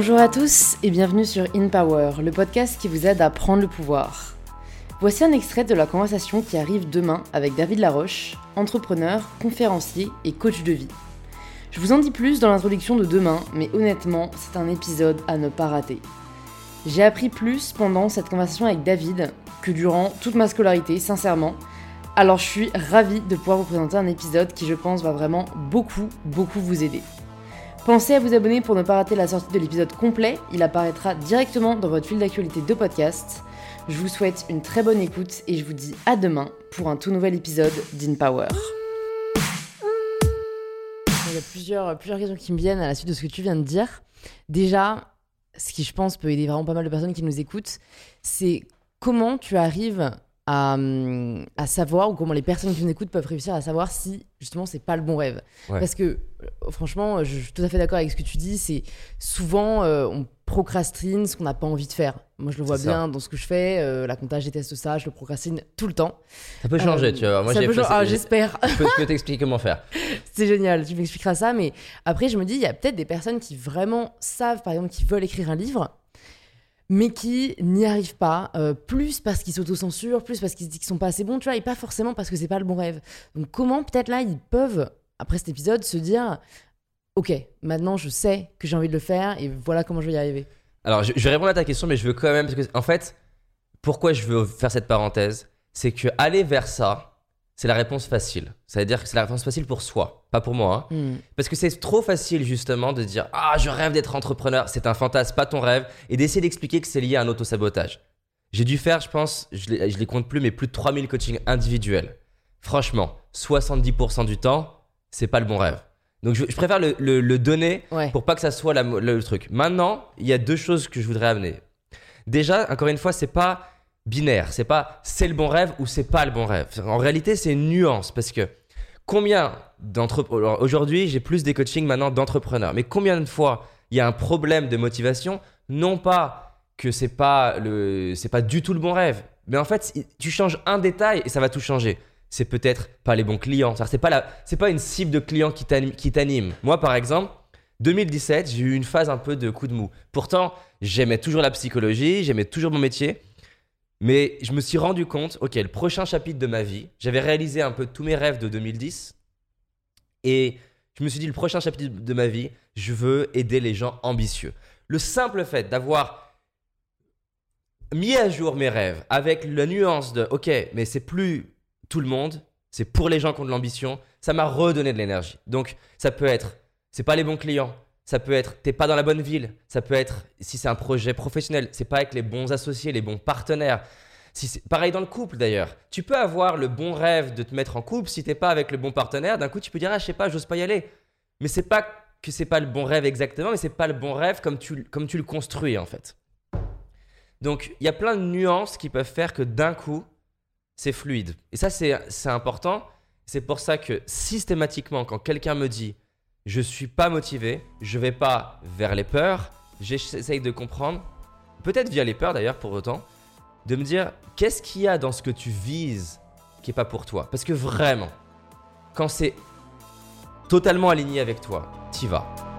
Bonjour à tous et bienvenue sur In Power, le podcast qui vous aide à prendre le pouvoir. Voici un extrait de la conversation qui arrive demain avec David Laroche, entrepreneur, conférencier et coach de vie. Je vous en dis plus dans l'introduction de demain, mais honnêtement, c'est un épisode à ne pas rater. J'ai appris plus pendant cette conversation avec David que durant toute ma scolarité, sincèrement. Alors je suis ravie de pouvoir vous présenter un épisode qui je pense va vraiment beaucoup, beaucoup vous aider. Pensez à vous abonner pour ne pas rater la sortie de l'épisode complet, il apparaîtra directement dans votre fil d'actualité de podcast. Je vous souhaite une très bonne écoute et je vous dis à demain pour un tout nouvel épisode d'InPower. Il y a plusieurs, plusieurs questions qui me viennent à la suite de ce que tu viens de dire. Déjà, ce qui je pense peut aider vraiment pas mal de personnes qui nous écoutent, c'est comment tu arrives à, à, savoir, ou comment les personnes qui nous écoutent peuvent réussir à savoir si justement c'est pas le bon rêve. Parce que euh, franchement, je suis tout à fait d'accord avec ce que tu dis, c'est souvent euh, on procrastine ce qu'on n'a pas envie de faire. Moi, je le vois bien dans ce que je fais. Euh, la comptage, je déteste ça, je le procrastine tout le temps. Ça peut changer, tu vois. Moi, peut ah, j'espère. Je peux, t'expliquer comment faire. C'est génial, tu m'expliqueras ça. Mais après, je me dis, il y a peut-être des personnes qui vraiment savent, par exemple, qui veulent écrire un livre, mais qui n'y arrivent pas, euh, plus parce qu'ils s'autocensurent, plus parce qu'ils se disent qu'ils sont pas assez bons, tu vois, et pas forcément parce que c'est pas le bon rêve. Donc comment peut-être là ils peuvent, après cet épisode, se dire, ok, maintenant je sais que j'ai envie de le faire et voilà comment je vais y arriver. Alors je, vais répondre à ta question, mais je veux quand même, parce que en fait, pourquoi je veux faire cette parenthèse, c'est que aller vers ça, c'est la réponse facile. Ça veut dire que c'est la réponse facile pour soi, pas pour moi. Hein. Hmm. Parce que c'est trop facile justement de dire Ah, je rêve d'être entrepreneur. C'est un fantasme, pas ton rêve. Et d'essayer d'expliquer que c'est lié à un autosabotage. J'ai dû faire, je pense, je les, les compte plus, mais plus de 3000 coachings individuels. Franchement, 70% du temps, c'est pas le bon rêve. Donc je, préfère le, donner pour pas que ça soit le truc. Maintenant, il y a deux choses que je voudrais amener. Déjà, encore une fois, c'est pas binaire. C'est pas c'est le bon rêve ou c'est pas le bon rêve. En réalité, c'est une nuance parce que combien d'entrepreneurs. Aujourd'hui, j'ai plus des coachings maintenant d'entrepreneurs. Mais combien de fois il y a un problème de motivation? Non pas que c'est pas, le, c'est pas du tout le bon rêve. Mais en fait, tu changes un détail et ça va tout changer. C'est peut-être pas les bons clients. C'est pas, la, c'est pas une cible de clients qui t'anime. Moi, par exemple, 2017, j'ai eu une phase un peu de coup de mou. Pourtant, j'aimais toujours la psychologie, j'aimais toujours mon métier. Mais je me suis rendu compte, ok, le prochain chapitre de ma vie, j'avais réalisé un peu tous mes rêves de 2010. Et je me suis dit, le prochain chapitre de ma vie, je veux aider les gens ambitieux. Le simple fait d'avoir mis à jour mes rêves avec la nuance de, ok, mais c'est plus tout le monde, c'est pour les gens qui ont de l'ambition, ça m'a redonné de l'énergie. Donc, ça peut être, c'est pas les bons clients, ça peut être, t'es pas dans la bonne ville. Ça peut être, si c'est un projet professionnel, c'est pas avec les bons associés, les bons partenaires. Si pareil dans le couple d'ailleurs. Tu peux avoir le bon rêve de te mettre en couple. Si t'es pas avec le bon partenaire, d'un coup tu peux dire, ah, je sais pas, j'ose pas y aller. Mais c'est pas que c'est pas le bon rêve exactement, mais c'est pas le bon rêve comme tu, comme tu le construis en fait. Donc il y a plein de nuances qui peuvent faire que d'un coup, c'est fluide. Et ça, c'est important. C'est pour ça que systématiquement, quand quelqu'un me dit je suis pas motivé, je vais pas vers les peurs, j'essaye de comprendre, peut-être via les peurs d'ailleurs pour autant, de me dire qu'est-ce qu'il y a dans ce que tu vises qui est pas pour toi? Parce que vraiment, quand c'est totalement aligné avec toi, t'y vas.